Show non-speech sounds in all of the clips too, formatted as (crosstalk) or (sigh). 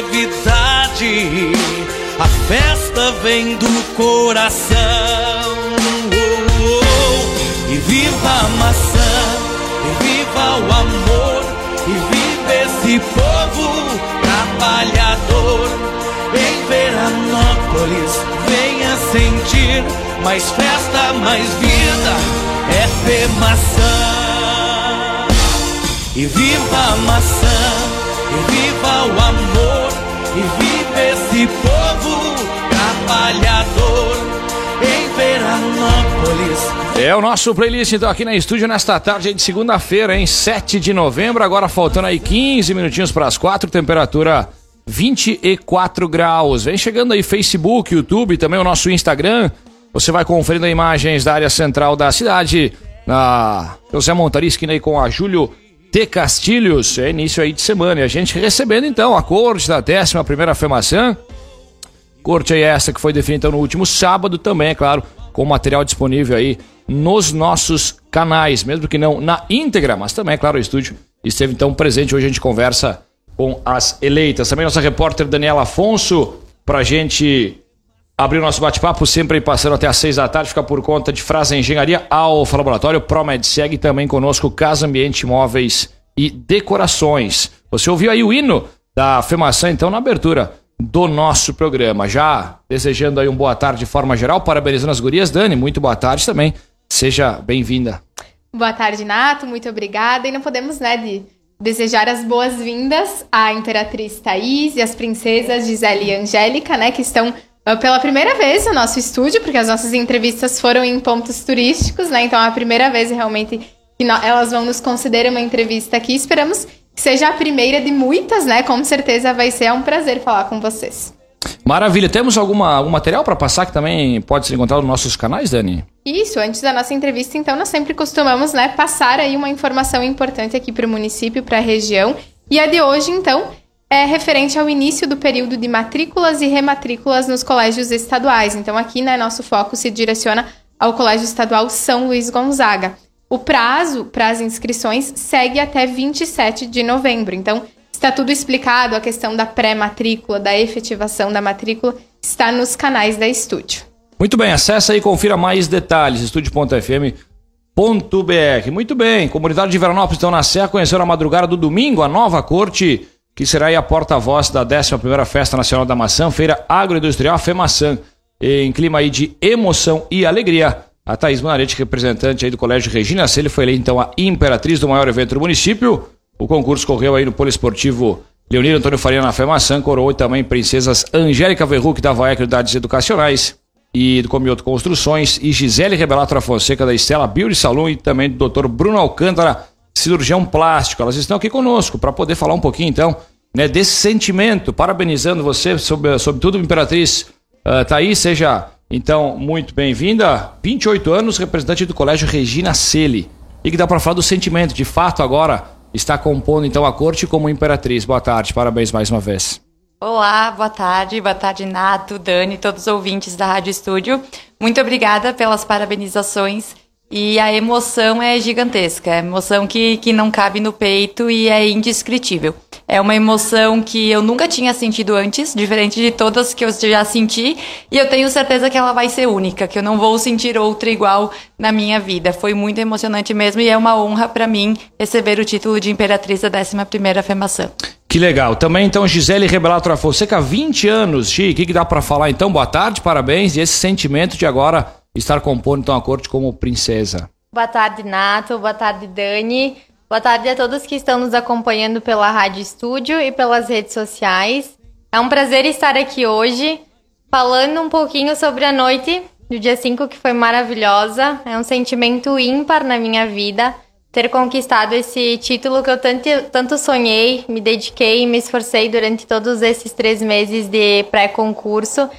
longevidade, a festa vem do coração. Oh, oh, e viva a maçã, e viva o amor, e viva esse povo trabalhador. Em Veranópolis, venha sentir mais festa, mais vida, é maçã. E viva a maçã, e viva o amor, e viva esse povo trabalhador. Em Veranópolis, É o nosso playlist então aqui na estúdio nesta tarde de segunda-feira, em 7 de novembro, agora faltando aí 15 minutinhos para as 4, temperatura 24 graus. Vem chegando aí Facebook, YouTube, também o nosso Instagram. Você vai conferindo imagens da área central da cidade, na José Montaria, esquina aí com a Júlio T. Castilhos. É início aí de semana e a gente recebendo então a corte da 11 primeira FEMAÇã. Corte aí essa que foi definida no último sábado também, é claro, com material disponível aí nos nossos canais, mesmo que não na íntegra, mas também, é claro, o estúdio esteve então presente. Hoje a gente conversa com as eleitas. Também nossa repórter Daniela Afonso, pra gente abrir o nosso bate-papo, sempre passando até às seis da tarde, fica por conta de Frasa Engenharia, Alfa Laboratório, ProMedseg, também conosco Casa Ambiente Móveis e Decorações. Você ouviu aí o hino da FEMAÇã, então, na abertura do nosso programa. Já desejando aí um boa tarde de forma geral, parabenizando as gurias. Dani, muito boa tarde também. Seja bem-vinda. Boa tarde, Nato. Muito obrigada. E não podemos, né, de desejar as boas-vindas à Imperatriz Thaís e às princesas Gisele e Angélica, né, que estão pela primeira vez no nosso estúdio, porque as nossas entrevistas foram em pontos turísticos, né, então é a primeira vez realmente que elas vão nos conceder uma entrevista aqui. Esperamos que seja a primeira de muitas, né, com certeza vai ser é um prazer falar com vocês. Maravilha. Temos alguma, algum material para passar que também pode ser encontrado nos nossos canais, Dani? Isso, antes da nossa entrevista, então, nós sempre costumamos, né, passar aí uma informação importante aqui para o município, para a região. E a de hoje, então, é referente ao início do período de matrículas e rematrículas nos colégios estaduais. Então, aqui, né, nosso foco se direciona ao Colégio Estadual São Luís Gonzaga. O prazo para as inscrições segue até 27 de novembro. Então, está tudo explicado, a questão da pré-matrícula, da efetivação da matrícula, está nos canais da estúdio. Muito bem, acessa e confira mais detalhes, estúdio.fm.br. Muito bem, comunidade de Veranópolis estão na Serra, conheceram a madrugada do domingo a nova corte, que será a porta-voz da 11ª Festa Nacional da Maçã, Feira Agroindustrial FEMAÇã, em clima aí de emoção e alegria. A Thaís Manarete, representante aí do Colégio Regina Celi, foi eleita então a imperatriz do maior evento do município. O concurso correu aí no Poliesportivo Leonir Antônio Faria na FEMAÇã, coroou também princesas Angélica Verruc da VAEC Unidades Educacionais e do Comioto Construções e Gisele Rebelato Fonseca da Estela Beauty Salon e também do Dr. Bruno Alcântara, cirurgião plástico. Elas estão aqui conosco para poder falar um pouquinho então né, desse sentimento, parabenizando você, sobre, sobretudo Imperatriz uh, Thaís, seja então muito bem-vinda. 28 anos, representante do Colégio Regina Celi. E que dá para falar do sentimento, de fato agora está compondo então a corte como imperatriz. Boa tarde, parabéns mais uma vez. Olá, boa tarde, boa tarde Nato, Dani, todos os ouvintes da Rádio Estúdio. Muito obrigada pelas parabenizações e a emoção é gigantesca, é emoção que, que não cabe no peito e é indescritível. É uma emoção que eu nunca tinha sentido antes, diferente de todas que eu já senti, e eu tenho certeza que ela vai ser única, que eu não vou sentir outra igual na minha vida. Foi muito emocionante mesmo e é uma honra para mim receber o título de Imperatriz da 11ª FEMAÇã. Que legal. Também então Gisele Rebelato Fonseca, 20 anos. Gi, o que, que dá para falar então? Boa tarde, parabéns e esse sentimento de agora estar compondo então a corte como princesa. Boa tarde, Nato. Boa tarde, Dani. Boa tarde a todos que estão nos acompanhando pela Rádio Estúdio e pelas redes sociais. É um prazer estar aqui hoje falando um pouquinho sobre a noite do dia 5 que foi maravilhosa. É um sentimento ímpar na minha vida ter conquistado esse título que eu tanto, tanto sonhei, me dediquei e me esforcei durante todos esses três meses de pré-concurso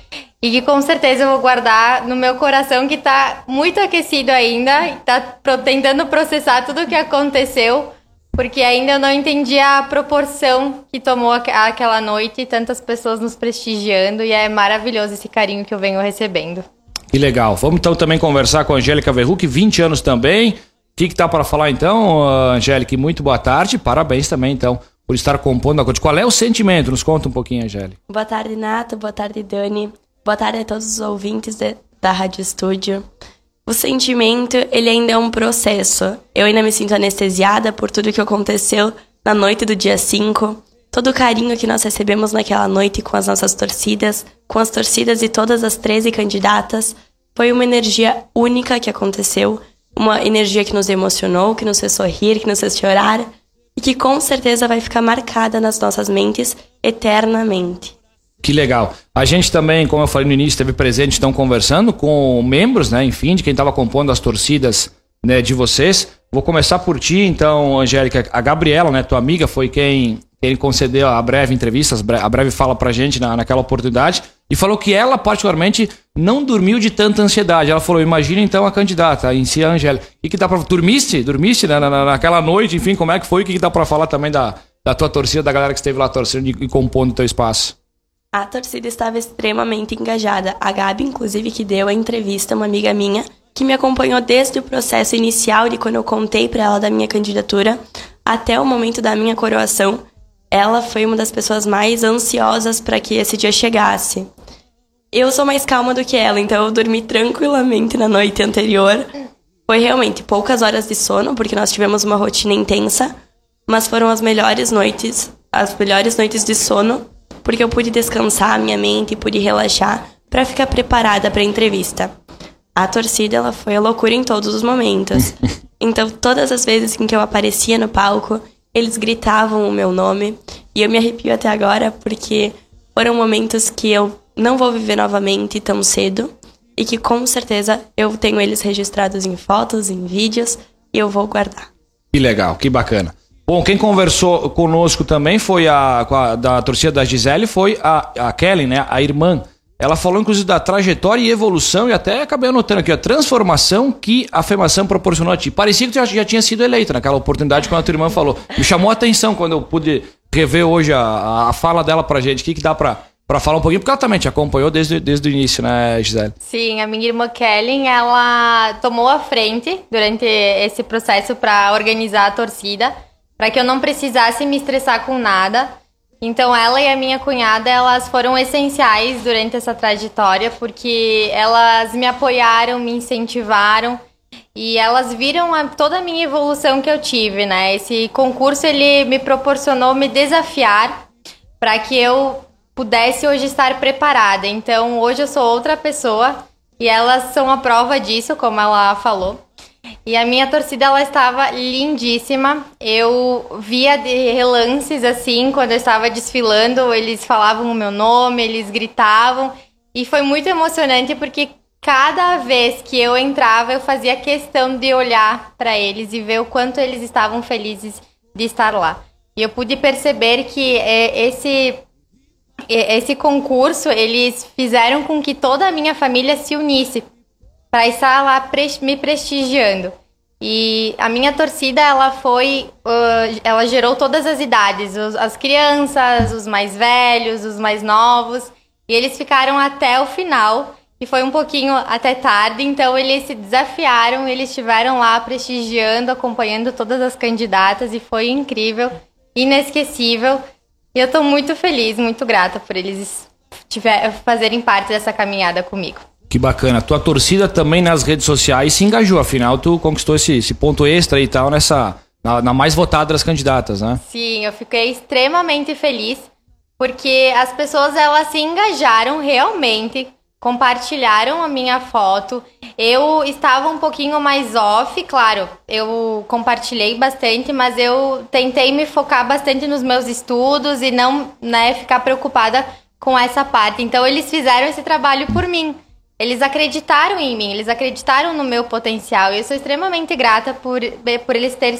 e que com certeza eu vou guardar no meu coração que tá muito aquecido ainda, e tá pro- tentando processar tudo o que aconteceu, porque ainda eu não entendi a proporção que tomou aquela noite, tantas pessoas nos prestigiando, e é maravilhoso esse carinho que eu venho recebendo. Que legal. Vamos então também conversar com a Angélica Verruc, 20 anos também. O que, que tá para falar então, Angélica? Muito boa tarde, parabéns também então por estar compondo a coisa. Qual é o sentimento? Nos conta um pouquinho, Angélica. Boa tarde, Nato. Boa tarde, Dani. Boa tarde a todos os ouvintes de, da Rádio Estúdio. O sentimento, ele ainda é um processo. Eu ainda me sinto anestesiada por tudo que aconteceu na noite do dia 5. Todo o carinho que nós recebemos naquela noite com as nossas torcidas, com as torcidas de todas as 13 candidatas, foi uma energia única que aconteceu, uma energia que nos emocionou, que nos fez sorrir, que nos fez chorar e que com certeza vai ficar marcada nas nossas mentes eternamente. Que legal. A gente também, como eu falei no início, esteve presente, estão conversando com membros, né, enfim, de quem estava compondo as torcidas né, de vocês. Vou começar por ti, então, Angélica. A Gabriela, né, tua amiga, foi quem, quem concedeu a breve entrevista, a breve fala pra gente na, naquela oportunidade, e falou que ela, particularmente, não dormiu de tanta ansiedade. Ela falou: imagina então a candidata, em si a Angélica. O que, dá pra. Dormiste? Dormiste né, na, naquela noite, enfim, como é que foi? O que, que dá pra falar também da, da tua torcida, da galera que esteve lá torcendo e, e compondo o teu espaço? A torcida estava extremamente engajada. A Gabi, inclusive, que deu a entrevista, uma amiga minha, que me acompanhou desde o processo inicial de quando eu contei para ela da minha candidatura até o momento da minha coroação. Ela foi uma das pessoas mais ansiosas para que esse dia chegasse. Eu sou mais calma do que ela, então eu dormi tranquilamente na noite anterior. Foi realmente poucas horas de sono, porque nós tivemos uma rotina intensa, mas foram as melhores noites, as melhores noites de sono porque eu pude descansar a minha mente e pude relaxar para ficar preparada para a entrevista. A torcida ela foi a loucura em todos os momentos. (laughs) Então, todas as vezes em que eu aparecia no palco, eles gritavam o meu nome e eu me arrepio até agora porque foram momentos que eu não vou viver novamente tão cedo e que com certeza eu tenho eles registrados em fotos, em vídeos e eu vou guardar. Que legal, que bacana. Bom, quem conversou conosco também foi a, a da torcida da Gisele, foi a, a Kelly, né? A irmã. Ela falou, inclusive, da trajetória e evolução, e até acabei anotando aqui, a transformação que a FEMAção proporcionou a ti. Parecia que tu já, já tinha sido eleita naquela oportunidade quando a tua irmã falou. Me chamou a atenção quando eu pude rever hoje a, a fala dela pra gente. O que, que dá pra, pra falar um pouquinho? Porque ela também te acompanhou desde, desde o início, né, Gisele? Sim, a minha irmã Kelly, ela tomou a frente durante esse processo para organizar a torcida para que eu não precisasse me estressar com nada. Então ela e a minha cunhada, elas foram essenciais durante essa trajetória, porque elas me apoiaram, me incentivaram e elas viram a, toda a minha evolução que eu tive, né? Esse concurso ele me proporcionou me desafiar para que eu pudesse hoje estar preparada. Então hoje eu sou outra pessoa e elas são a prova disso, como ela falou. E a minha torcida ela estava lindíssima. Eu via de relances assim, quando eu estava desfilando, eles falavam o meu nome, eles gritavam. E foi muito emocionante porque cada vez que eu entrava, eu fazia questão de olhar para eles e ver o quanto eles estavam felizes de estar lá. E eu pude perceber que é, esse esse concurso eles fizeram com que toda a minha família se unisse para estar lá me prestigiando. E a minha torcida, ela foi. Uh, ela gerou todas as idades: os, as crianças, os mais velhos, os mais novos. E eles ficaram até o final. E foi um pouquinho até tarde, então eles se desafiaram, eles estiveram lá prestigiando, acompanhando todas as candidatas e foi incrível, inesquecível. E eu estou muito feliz, muito grata por eles tiver, fazerem parte dessa caminhada comigo. Que bacana. Tua torcida também nas redes sociais se engajou, afinal tu conquistou esse, esse ponto extra e tal nessa na, na, mais votada das candidatas, né? Sim, eu fiquei extremamente feliz porque as pessoas elas se engajaram realmente, compartilharam a minha foto. Eu estava um pouquinho mais off, claro, eu compartilhei bastante, mas eu tentei me focar bastante nos meus estudos e não, né, ficar preocupada com essa parte. Então eles fizeram esse trabalho por mim. Eles acreditaram em mim, eles acreditaram no meu potencial. E eu sou extremamente grata por, por eles terem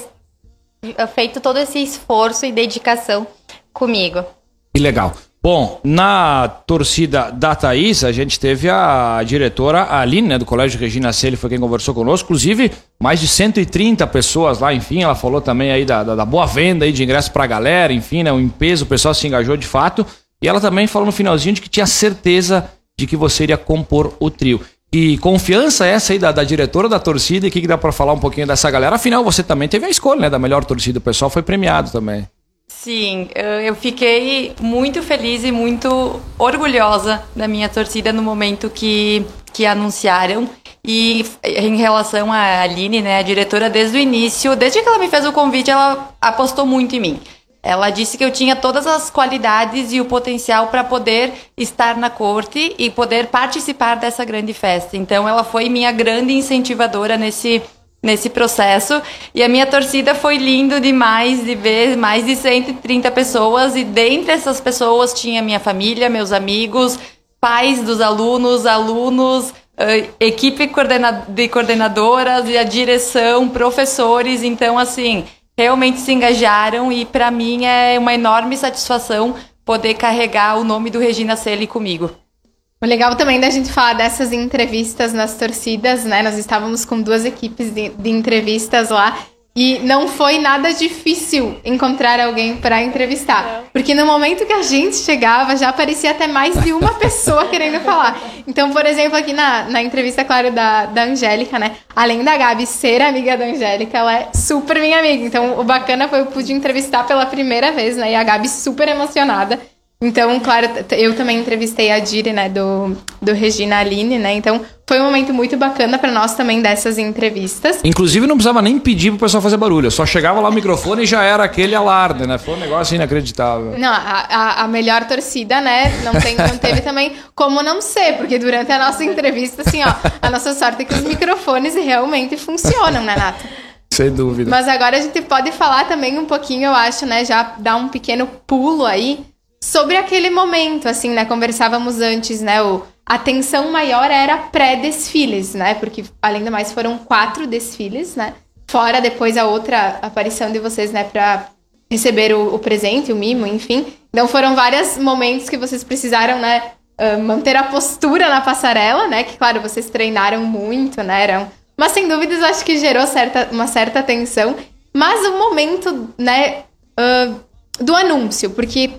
feito todo esse esforço e dedicação comigo. Que legal. Bom, na torcida da Thaís, a gente teve a diretora Aline, né, do Colégio Regina Celi, foi quem conversou conosco. Inclusive, mais de 130 pessoas lá, enfim, ela falou também aí da, da, da boa venda aí de ingressos pra galera, enfim, né, o peso, o pessoal se engajou de fato. E ela também falou no finalzinho de que tinha certeza de que você iria compor o trio. E confiança essa aí da, da diretora da torcida, e o que, que dá para falar um pouquinho dessa galera? Afinal, você também teve a escolha, né, da melhor torcida, o pessoal foi premiado também. Sim, eu fiquei muito feliz e muito orgulhosa da minha torcida no momento que, que anunciaram. E em relação à Aline, né, a diretora, desde o início, desde que ela me fez o convite, ela apostou muito em mim. Ela disse que eu tinha todas as qualidades e o potencial para poder estar na corte e poder participar dessa grande festa. Então, ela foi minha grande incentivadora nesse nesse processo. E a minha torcida foi lindo demais de ver mais de 130 pessoas e dentre essas pessoas tinha minha família, meus amigos, pais dos alunos, alunos, uh, equipe de coordenadoras e a direção, professores, então assim, realmente se engajaram e para mim é uma enorme satisfação poder carregar o nome do Regina Celi comigo. O legal também da gente falar dessas entrevistas nas torcidas, né? Nós estávamos com duas equipes de, de entrevistas lá e não foi nada difícil encontrar alguém para entrevistar. Porque no momento que a gente chegava, já aparecia até mais de uma pessoa querendo falar. Então, por exemplo, aqui na, na entrevista, claro, da, da Angélica, né? Além da Gabi ser amiga da Angélica, ela é super minha amiga. Então, o bacana foi eu pude entrevistar pela primeira vez, né? E a Gabi super emocionada. Então, claro, eu também entrevistei a Diri, né, do, do Regina Aline, né? Então, foi um momento muito bacana para nós também dessas entrevistas. Inclusive, não precisava nem pedir pro pessoal fazer barulho. Só chegava lá o microfone e já era aquele alarde, né? Foi um negócio inacreditável. Não, a, a, a melhor torcida, né? Não, tem, não teve também como não ser, porque durante a nossa entrevista, assim, ó, a nossa sorte é que os microfones realmente funcionam, né, Nato? Sem dúvida. Mas agora a gente pode falar também um pouquinho, eu acho, né? Já dar um pequeno pulo aí sobre aquele momento, assim, né? Conversávamos antes, né? O, a tensão maior era pré-desfiles, né? Porque, além do mais, foram quatro desfiles, né? Fora depois a outra aparição de vocês, né? Pra receber o, o presente, o mimo, enfim. Então foram vários momentos que vocês precisaram, né? Uh, manter a postura na passarela, né? Que, claro, vocês treinaram muito, né? Eram... Mas, sem dúvidas, acho que gerou certa, uma certa tensão. Mas o momento, né? Uh, do anúncio, porque,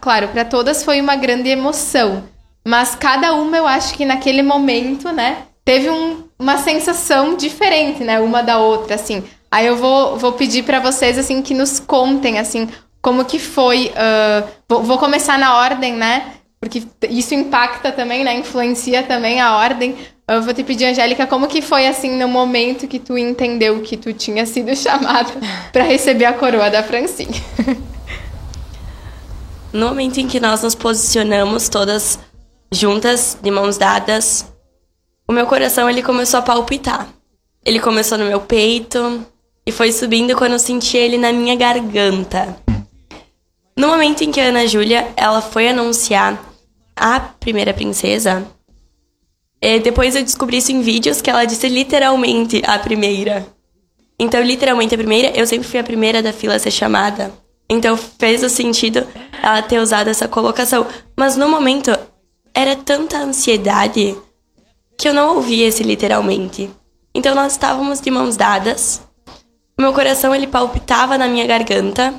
claro, para todas foi uma grande emoção. Mas cada uma, eu acho que naquele momento, né, teve um, uma sensação diferente, né, uma da outra, assim. Aí eu vou, vou pedir para vocês, assim, que nos contem, assim, como que foi. Uh, vou, vou começar na ordem, né? Porque isso impacta também, né? Influencia também a ordem. Eu vou te pedir, Angélica, como que foi assim no momento que tu entendeu que tu tinha sido (laughs) chamada para receber a coroa da Francine? (laughs) No momento em que nós nos posicionamos todas juntas, de mãos dadas, o meu coração ele começou a palpitar. Ele começou no meu peito e foi subindo quando eu senti ele na minha garganta. No momento em que a Ana Júlia ela foi anunciar a primeira princesa, e depois eu descobri isso em vídeos que ela disse literalmente a primeira. Então, literalmente a primeira, eu sempre fui a primeira da fila a ser chamada. Então fez o sentido ela ter usado essa colocação. Mas no momento era tanta ansiedade que eu não ouvi esse literalmente. Então nós estávamos de mãos dadas. Meu coração ele palpitava na minha garganta.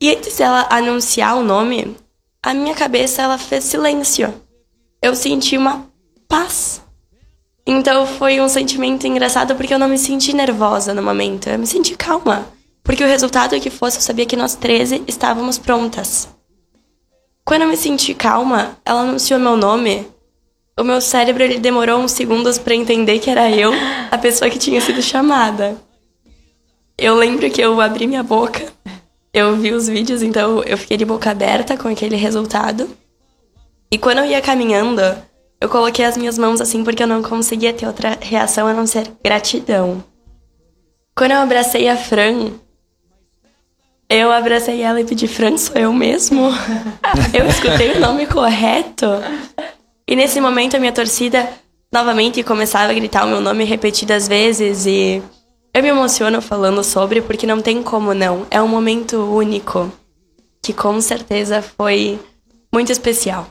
E antes dela anunciar o nome, a minha cabeça ela fez silêncio. Eu senti uma paz. Então foi um sentimento engraçado porque eu não me senti nervosa no momento, eu me senti calma. Porque o resultado que fosse, eu sabia que nós 13 estávamos prontas. Quando eu me senti calma, ela anunciou meu nome. O meu cérebro ele demorou uns segundos para entender que era eu, a pessoa que tinha sido chamada. Eu lembro que eu abri minha boca, eu vi os vídeos, então eu fiquei de boca aberta com aquele resultado. E quando eu ia caminhando, eu coloquei as minhas mãos assim porque eu não conseguia ter outra reação a não ser gratidão. Quando eu abracei a Fran, eu abracei ela e pedi, Fran, sou eu mesmo? (laughs) eu escutei o nome correto? E nesse momento a minha torcida novamente começava a gritar o meu nome repetidas vezes e eu me emociono falando sobre porque não tem como não. É um momento único que com certeza foi muito especial.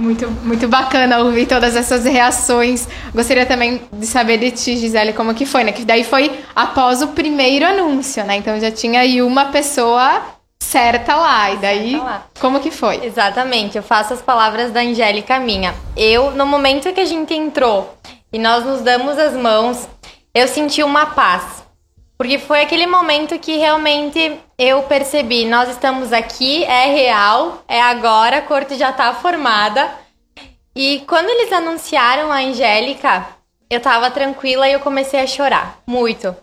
Muito, muito bacana ouvir todas essas reações. Gostaria também de saber de ti, Gisele, como que foi, né? Que daí foi após o primeiro anúncio, né? Então já tinha aí uma pessoa certa lá. E daí, lá. como que foi? Exatamente, eu faço as palavras da Angélica minha. Eu, no momento que a gente entrou e nós nos damos as mãos, eu senti uma paz. Porque foi aquele momento que realmente eu percebi, nós estamos aqui, é real, é agora, a corte já tá formada. E quando eles anunciaram a Angélica, eu tava tranquila e eu comecei a chorar, muito.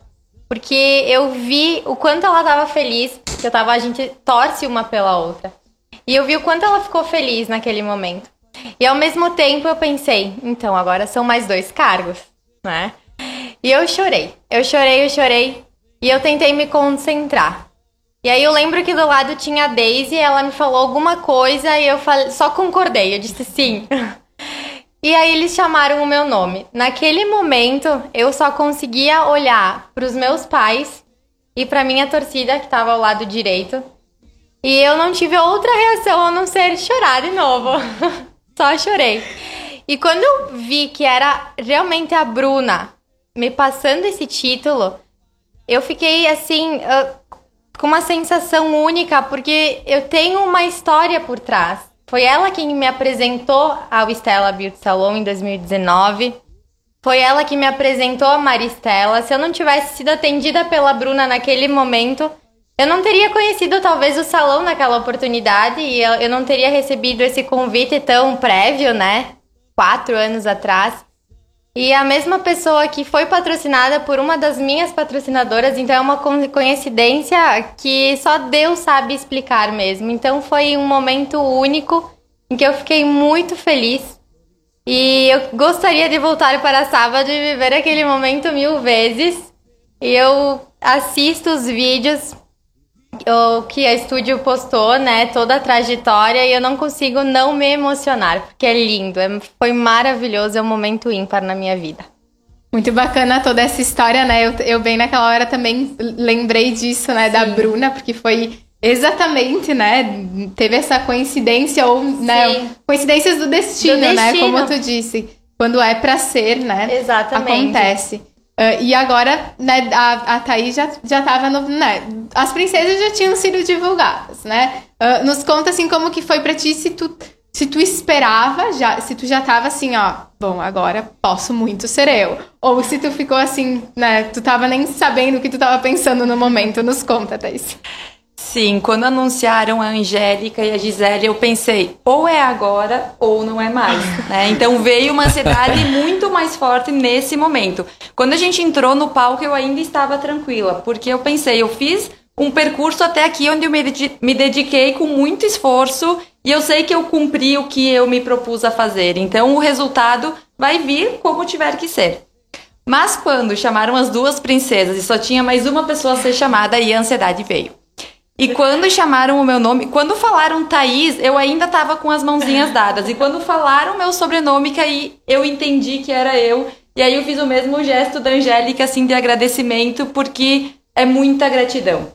Porque eu vi o quanto ela tava feliz, que eu tava, a gente torce uma pela outra. E eu vi o quanto ela ficou feliz naquele momento. E ao mesmo tempo eu pensei, então agora são mais dois cargos, né? E eu chorei. Eu chorei, eu chorei. E eu tentei me concentrar. E aí eu lembro que do lado tinha a Daisy, ela me falou alguma coisa e eu falei, só concordei, eu disse sim. (laughs) e aí eles chamaram o meu nome. Naquele momento, eu só conseguia olhar para os meus pais e para minha torcida que estava ao lado direito. E eu não tive outra reação a não ser chorar de novo. (laughs) só chorei. E quando eu vi que era realmente a Bruna me passando esse título, eu fiquei assim, uh, com uma sensação única, porque eu tenho uma história por trás. Foi ela quem me apresentou ao Stella Beauty Salon em 2019. Foi ela que me apresentou a Maristela. Se eu não tivesse sido atendida pela Bruna naquele momento, eu não teria conhecido talvez o salão naquela oportunidade e eu, eu não teria recebido esse convite tão prévio, né? Quatro anos atrás. E a mesma pessoa que foi patrocinada por uma das minhas patrocinadoras, então é uma coincidência que só Deus sabe explicar mesmo. Então foi um momento único em que eu fiquei muito feliz. E eu gostaria de voltar para sábado e viver aquele momento mil vezes. E eu assisto os vídeos o que a estúdio postou, né? Toda a trajetória e eu não consigo não me emocionar, porque é lindo, é, foi maravilhoso, é um momento ímpar na minha vida. Muito bacana toda essa história, né? Eu, eu bem naquela hora também lembrei disso, né? Sim. Da Bruna, porque foi exatamente, né? Teve essa coincidência ou, né? Coincidências do destino, do destino, né? Como tu disse. Quando é para ser, né? Exatamente. Acontece. Uh, e agora, né, a, a Thaís já, já tava no. Né, as princesas já tinham sido divulgadas, né? Uh, nos conta assim como que foi pra ti se tu, se tu esperava, já, se tu já tava assim, ó, bom, agora posso muito ser eu. Ou se tu ficou assim, né? Tu tava nem sabendo o que tu tava pensando no momento. Nos conta, Thaís. Sim, quando anunciaram a Angélica e a Gisele, eu pensei, ou é agora ou não é mais, (laughs) né? Então veio uma ansiedade muito mais forte nesse momento. Quando a gente entrou no palco, eu ainda estava tranquila, porque eu pensei, eu fiz um percurso até aqui onde eu me dediquei com muito esforço e eu sei que eu cumpri o que eu me propus a fazer. Então o resultado vai vir como tiver que ser. Mas quando chamaram as duas princesas e só tinha mais uma pessoa a ser chamada, aí a ansiedade veio. E quando chamaram o meu nome, quando falaram Thaís, eu ainda tava com as mãozinhas (laughs) dadas. E quando falaram meu sobrenome, que aí eu entendi que era eu. E aí eu fiz o mesmo gesto da Angélica, assim, de agradecimento, porque é muita gratidão.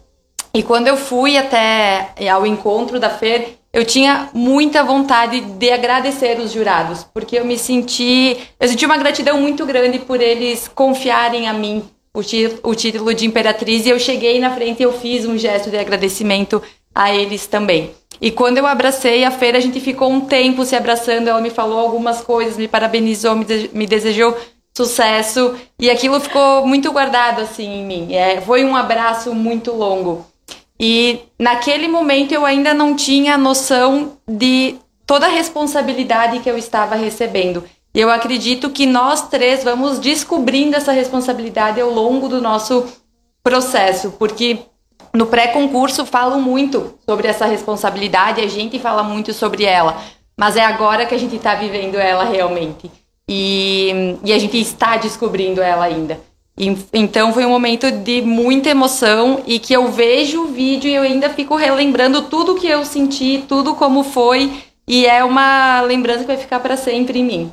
E quando eu fui até ao encontro da Fer, eu tinha muita vontade de agradecer os jurados, porque eu me senti, eu senti uma gratidão muito grande por eles confiarem a mim o, o título de imperatriz e eu cheguei na frente e eu fiz um gesto de agradecimento a eles também. E quando eu abracei a feira, a gente ficou um tempo se abraçando. Ela me falou algumas coisas, me parabenizou, me, de me desejou sucesso. E aquilo ficou muito guardado assim em mim. É, foi um abraço muito longo. E naquele momento eu ainda não tinha noção de toda a responsabilidade que eu estava recebendo. Eu acredito que nós três vamos descobrindo essa responsabilidade ao longo do nosso processo, porque no pré-concurso falam muito sobre essa responsabilidade, a gente fala muito sobre ela, mas é agora que a gente está vivendo ela realmente. E, e, a gente está descobrindo ela ainda. E, então foi um momento de muita emoção e que eu vejo o vídeo e eu ainda fico relembrando tudo que eu senti, tudo como foi, e é uma lembrança que vai ficar para sempre em mim.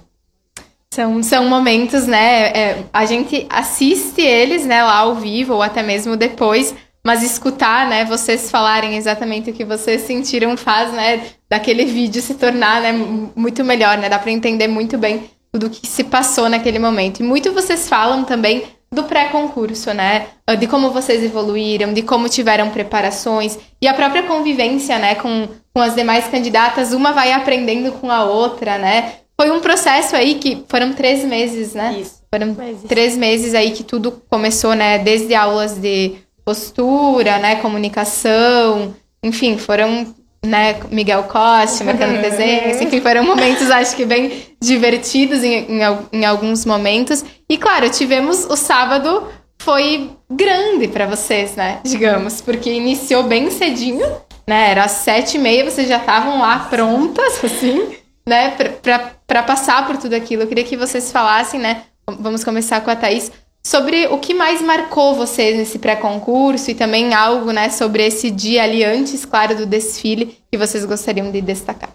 São, são momentos, né? É, a gente assiste eles, né, lá ao vivo ou até mesmo depois, mas escutar, né, vocês falarem exatamente o que vocês sentiram faz, né, daquele vídeo se tornar, né, muito melhor, né? Dá para entender muito bem tudo o que se passou naquele momento. E muito vocês falam também do pré-concurso, né? De como vocês evoluíram, de como tiveram preparações e a própria convivência, né, com, com as demais candidatas. Uma vai aprendendo com a outra, né? Foi um processo aí que foram três meses, né? Isso. Foram três meses aí que tudo começou, né? Desde aulas de postura, né? Comunicação, enfim, foram, né? Miguel Costa, (laughs) marcando desenhos, enfim, foram momentos, acho que bem divertidos em, em, em alguns momentos. E claro, tivemos o sábado foi grande para vocês, né? Digamos, porque iniciou bem cedinho, né? Era às sete e meia, vocês já estavam lá prontas, assim né, para passar por tudo aquilo. Eu queria que vocês falassem, né? Vamos começar com a Thaís, sobre o que mais marcou vocês nesse pré-concurso e também algo, né, sobre esse dia ali antes, claro, do desfile que vocês gostariam de destacar.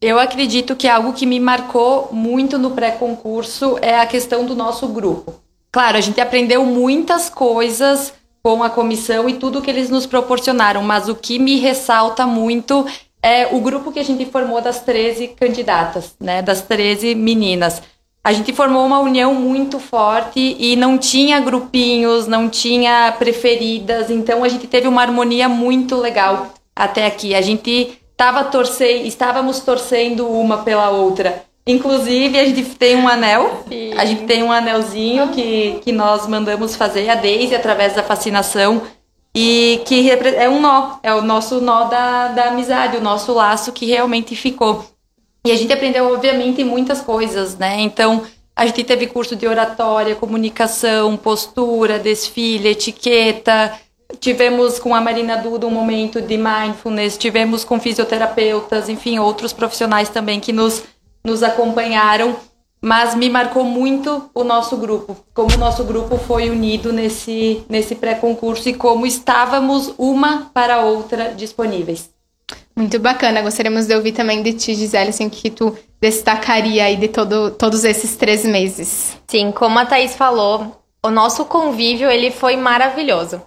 Eu acredito que algo que me marcou muito no pré-concurso é a questão do nosso grupo. Claro, a gente aprendeu muitas coisas com a comissão e tudo que eles nos proporcionaram, mas o que me ressalta muito é o grupo que a gente formou das 13 candidatas, né, das 13 meninas. A gente formou uma união muito forte e não tinha grupinhos, não tinha preferidas, então a gente teve uma harmonia muito legal até aqui. A gente tava torcendo, estávamos torcendo uma pela outra. Inclusive, a gente tem um anel, Sim. a gente tem um anelzinho que, que nós mandamos fazer, a Daisy, através da fascinação, e que é um nó, é o nosso nó da, da amizade, o nosso laço que realmente ficou. E a gente aprendeu, obviamente, muitas coisas, né? Então, a gente teve curso de oratória, comunicação, postura, desfile, etiqueta. Tivemos com a Marina Duda um momento de mindfulness, tivemos com fisioterapeutas, enfim, outros profissionais também que nos, nos acompanharam mas me marcou muito o nosso grupo, como o nosso grupo foi unido nesse, nesse pré-concurso e como estávamos uma para a outra disponíveis. Muito bacana, gostaríamos de ouvir também de ti, Gisele, assim, que tu destacaria aí de todo, todos esses três meses. Sim, como a Thaís falou, o nosso convívio, ele foi maravilhoso.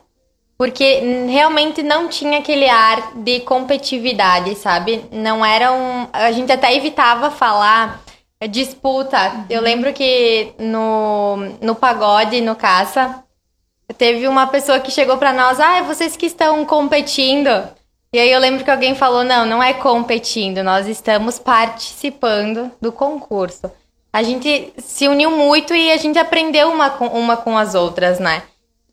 Porque realmente não tinha aquele ar de competitividade, sabe? Não era um... A gente até evitava falar disputa. Eu lembro que no, no pagode, no caça, teve uma pessoa que chegou para nós, ah, vocês que estão competindo. E aí eu lembro que alguém falou, não, não é competindo, nós estamos participando do concurso. A gente se uniu muito e a gente aprendeu uma com, uma com as outras, né?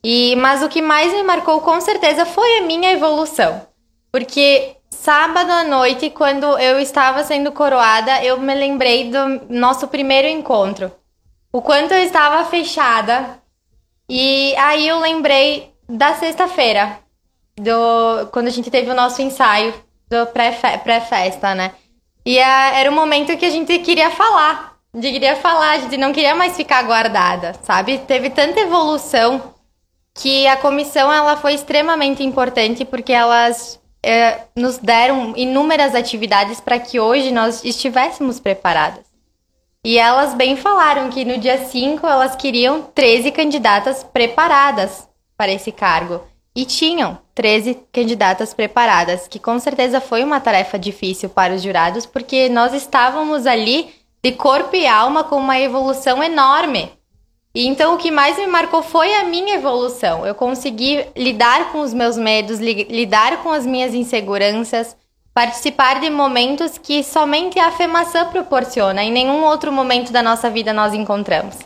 E, mas o que mais me marcou com certeza foi a minha evolução. Porque sábado à noite, quando eu estava sendo coroada, eu me lembrei do nosso primeiro encontro. O quanto eu estava fechada. E aí eu lembrei da sexta-feira, do quando a gente teve o nosso ensaio do pré-festa, né? E a, era o momento que a gente queria falar. A gente queria falar, a gente não queria mais ficar guardada, sabe? Teve tanta evolução que a comissão ela foi extremamente importante porque elas é, nos deram inúmeras atividades para que hoje nós estivéssemos preparadas. E elas bem falaram que no dia 5 elas queriam 13 candidatas preparadas para esse cargo. E tinham 13 candidatas preparadas, que com certeza foi uma tarefa difícil para os jurados, porque nós estávamos ali de corpo e alma com uma evolução enorme. E então o que mais me marcou foi a minha evolução. Eu consegui lidar com os meus medos, li lidar com as minhas inseguranças, participar de momentos que somente a FEMAÇã proporciona, em nenhum outro momento da nossa vida nós encontramos.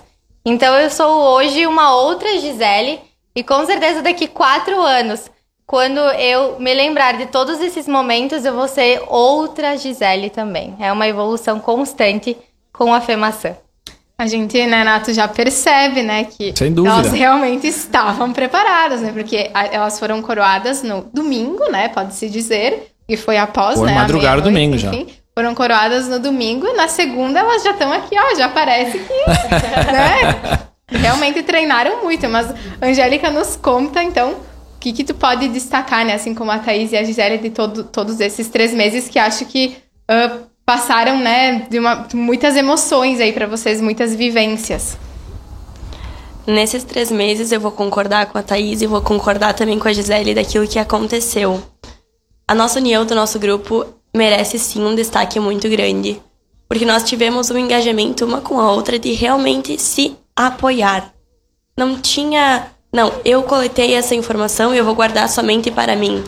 Então eu sou hoje uma outra Gisele e com certeza daqui quatro anos, quando eu me lembrar de todos esses momentos, eu vou ser outra Gisele também. É uma evolução constante com a FEMAÇã. A gente, né, Nato, já percebe, né, que elas realmente estavam preparadas, né, porque elas foram coroadas no domingo, né, pode-se dizer, e foi após, foi né, madrugada domingo já. Foram coroadas no domingo, na segunda elas já estão aqui, ó, já parece que, (laughs) né, realmente treinaram muito, mas a Angélica nos conta, então, o que que tu pode destacar, né, assim como a Thaís e a Gisele de todo, todos esses três meses que acho que... Uh, passaram, né, de uma, muitas emoções aí para vocês, muitas vivências. nesses três meses eu vou concordar com a Thaís e vou concordar também com a Gisele daquilo que aconteceu. A nossa união do nosso grupo merece sim um destaque muito grande, porque nós tivemos um engajamento uma com a outra de realmente se apoiar. Não tinha, não, eu coletei essa informação e eu vou guardar somente para mim.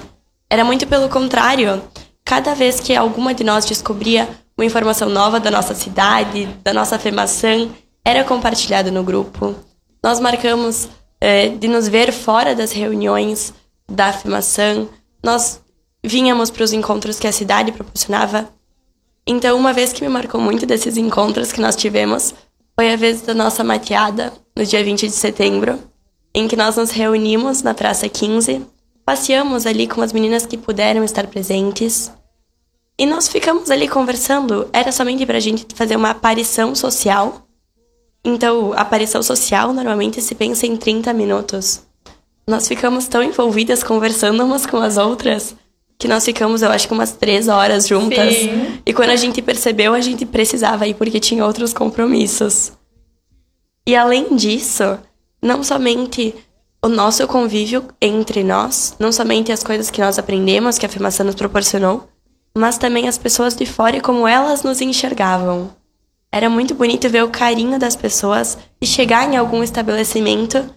Era muito pelo contrário. Cada vez que alguma de nós descobria uma informação nova da nossa cidade, da nossa afirmação, era compartilhado no grupo. Nós marcamos é, de nos ver fora das reuniões da afirmação. Nós vínhamos para os encontros que a cidade proporcionava. Então, uma vez que me marcou muito desses encontros que nós tivemos, foi a vez da nossa mateada, no dia 20 de setembro, em que nós nos reunimos na Praça 15, passeamos ali com as meninas que puderam estar presentes, e nós ficamos ali conversando. Era somente para a gente fazer uma aparição social. Então, aparição social normalmente se pensa em 30 minutos. Nós ficamos tão envolvidas conversando umas com as outras que nós ficamos, eu acho que umas três horas juntas. Sim. E quando a gente percebeu, a gente precisava ir porque tinha outros compromissos. E além disso, não somente o nosso convívio entre nós, não somente as coisas que nós aprendemos, que a afirmação nos proporcionou, mas também as pessoas de fora e como elas nos enxergavam. Era muito bonito ver o carinho das pessoas e chegar em algum estabelecimento.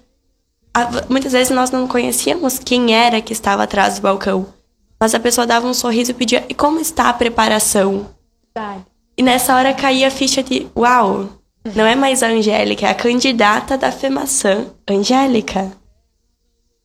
Muitas vezes nós não conhecíamos quem era que estava atrás do balcão mas a pessoa dava um sorriso e pedia: e como está a preparação? E nessa hora caía a ficha de: uau, não é mais a Angélica, é a candidata da FEMAÇã, Angélica.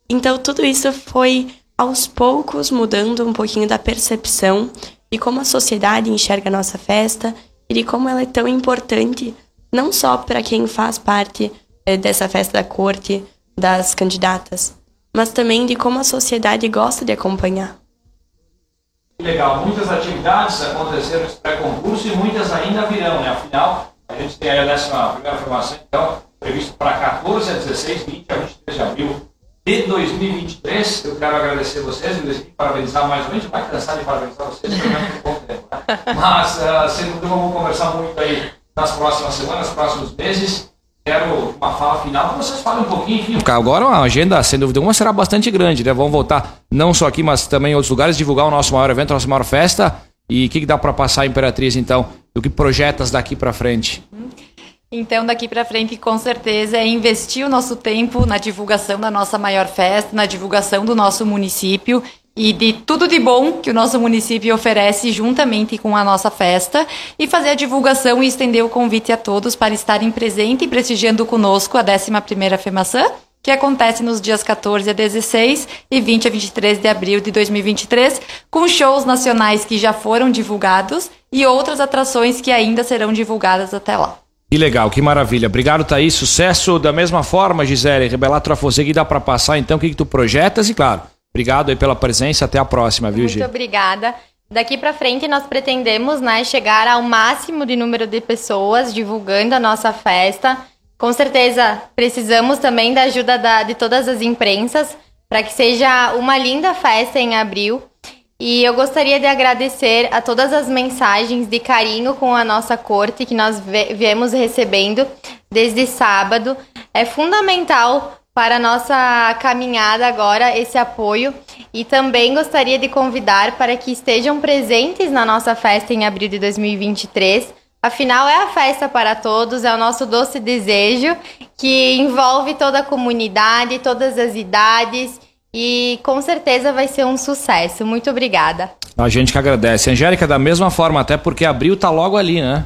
Então tudo isso foi aos poucos mudando um pouquinho da percepção de como a sociedade enxerga a nossa festa e de como ela é tão importante, não só para quem faz parte eh, dessa festa da corte, das candidatas, mas também de como a sociedade gosta de acompanhar. Legal, muitas atividades aconteceram nesse pré-concurso e muitas ainda virão, né? Afinal, a gente tem a décima primeira formação, então, previsto para 14 a 16, 20 a 23 de abril de 2023. Eu quero agradecer vocês, e parabenizar mais uma vez, vai cansar de parabenizar vocês, porque não é bom tempo, né? Mas, uh, sem dúvida, vamos conversar muito aí nas próximas semanas, nos próximos meses quero uma fala final que vocês falem um pouquinho. Enfim. Agora a agenda, sem dúvida alguma, será bastante grande, né? Vamos voltar não só aqui, mas também em outros lugares, divulgar o nosso maior evento, a nossa maior festa. E o que, que, dá para passar, Imperatriz, então? Do que projetas daqui para frente? Então, daqui para frente, com certeza, é investir o nosso tempo na divulgação da nossa maior festa, na divulgação do nosso município e de tudo de bom que o nosso município oferece juntamente com a nossa festa e fazer a divulgação e estender o convite a todos para estarem presentes e prestigiando conosco a 11ª FEMAÇã, que acontece nos dias 14 a 16 e 20 a 23 de abril de 2023, com shows nacionais que já foram divulgados e outras atrações que ainda serão divulgadas até lá. Que legal, que maravilha. Obrigado, Thaís. Sucesso da mesma forma, Gisele. Rebelar Trafoseg dá para passar então o que, que tu projetas e, claro, Obrigado aí pela presença. Até a próxima, viu, Gi? Muito obrigada. Daqui para frente nós pretendemos, né, chegar ao máximo de número de pessoas divulgando a nossa festa. Com certeza precisamos também da ajuda da, de todas as imprensas para que seja uma linda festa em abril. E eu gostaria de agradecer a todas as mensagens de carinho com a nossa corte que nós viemos recebendo desde sábado. É fundamental para a nossa caminhada agora esse apoio e também gostaria de convidar para que estejam presentes na nossa festa em abril de 2023. Afinal, é a festa para todos, é o nosso doce desejo que envolve toda a comunidade, todas as idades e com certeza vai ser um sucesso. Muito obrigada. A gente que agradece. Angélica, da mesma forma, até porque abril tá logo ali, né?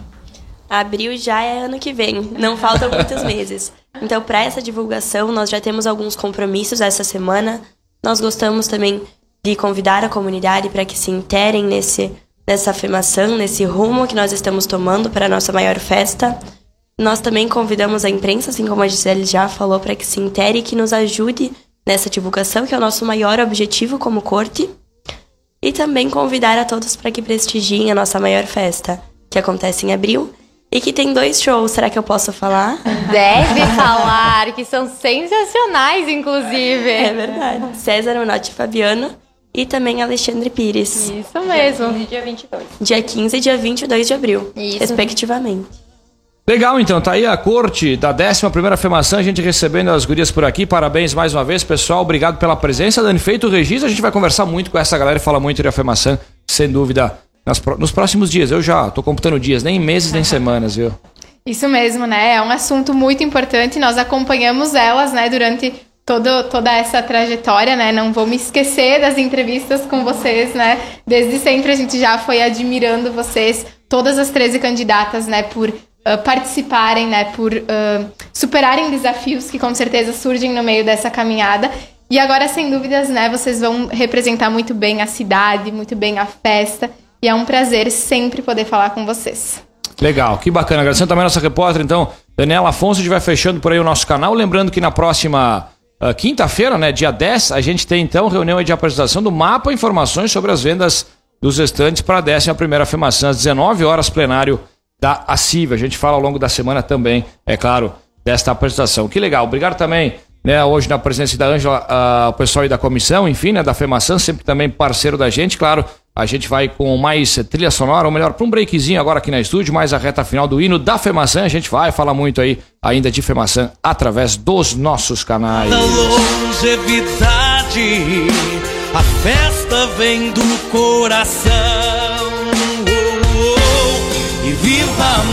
Abril já é ano que vem, não faltam muitos meses. Então, para essa divulgação, nós já temos alguns compromissos essa semana. Nós gostamos também de convidar a comunidade para que se interem nesse, nessa afirmação, nesse rumo que nós estamos tomando para a nossa maior festa. Nós também convidamos a imprensa, assim como a Gisele já falou, para que se intere e que nos ajude nessa divulgação, que é o nosso maior objetivo como corte. E também convidar a todos para que prestigiem a nossa maior festa, que acontece em abril e que tem dois shows, será que eu posso falar? (laughs) Deve falar, que são sensacionais, inclusive. É verdade. César Menotti Fabiano e também Alexandre Pires. Isso mesmo. dia 22. Dia 15 e dia 22 de abril, Isso. respectivamente. Legal, então, tá aí a corte da 11 primeira afirmação, a gente recebendo as gurias por aqui, parabéns mais uma vez, pessoal, obrigado pela presença, Dani, feito o registro, a gente vai conversar muito com essa galera e falar muito de afirmação, sem dúvida, nas, nos próximos dias, eu já tô computando dias, nem meses, nem semanas, viu? Isso mesmo, né, é um assunto muito importante, nós acompanhamos elas, né, durante todo, toda essa trajetória, né? Não vou me esquecer das entrevistas com vocês, né? Desde sempre a gente já foi admirando vocês, todas as 13 candidatas, né? Por uh, participarem, né? Por uh, superarem desafios que com certeza surgem no meio dessa caminhada. E agora, sem dúvidas, né? Vocês vão representar muito bem a cidade, muito bem a festa. E é um prazer sempre poder falar com vocês. Legal, que bacana. Agradecendo também a nossa repórter, então, Daniela Afonso, a gente vai fechando por aí o nosso canal. Lembrando que na próxima Uh, Quinta-feira, né, dia 10, a gente tem então reunião de apresentação do mapa informações sobre as vendas dos estantes para a 11 primeira afirmação, às 19 horas, plenário da ACIV. A gente fala ao longo da semana também, é claro, desta apresentação. Que legal. Obrigado também, né, hoje na presença da Ângela, uh, o pessoal aí da comissão, enfim, né, da FEMAÇã, sempre também parceiro da gente, claro. A gente vai com mais trilha sonora, ou melhor, para um breakzinho agora aqui na estúdio, mais a reta final do hino da FEMAÇã. A gente vai falar muito aí ainda de FEMAÇã através dos nossos canais. Da longevidade, a festa vem do coração. 밤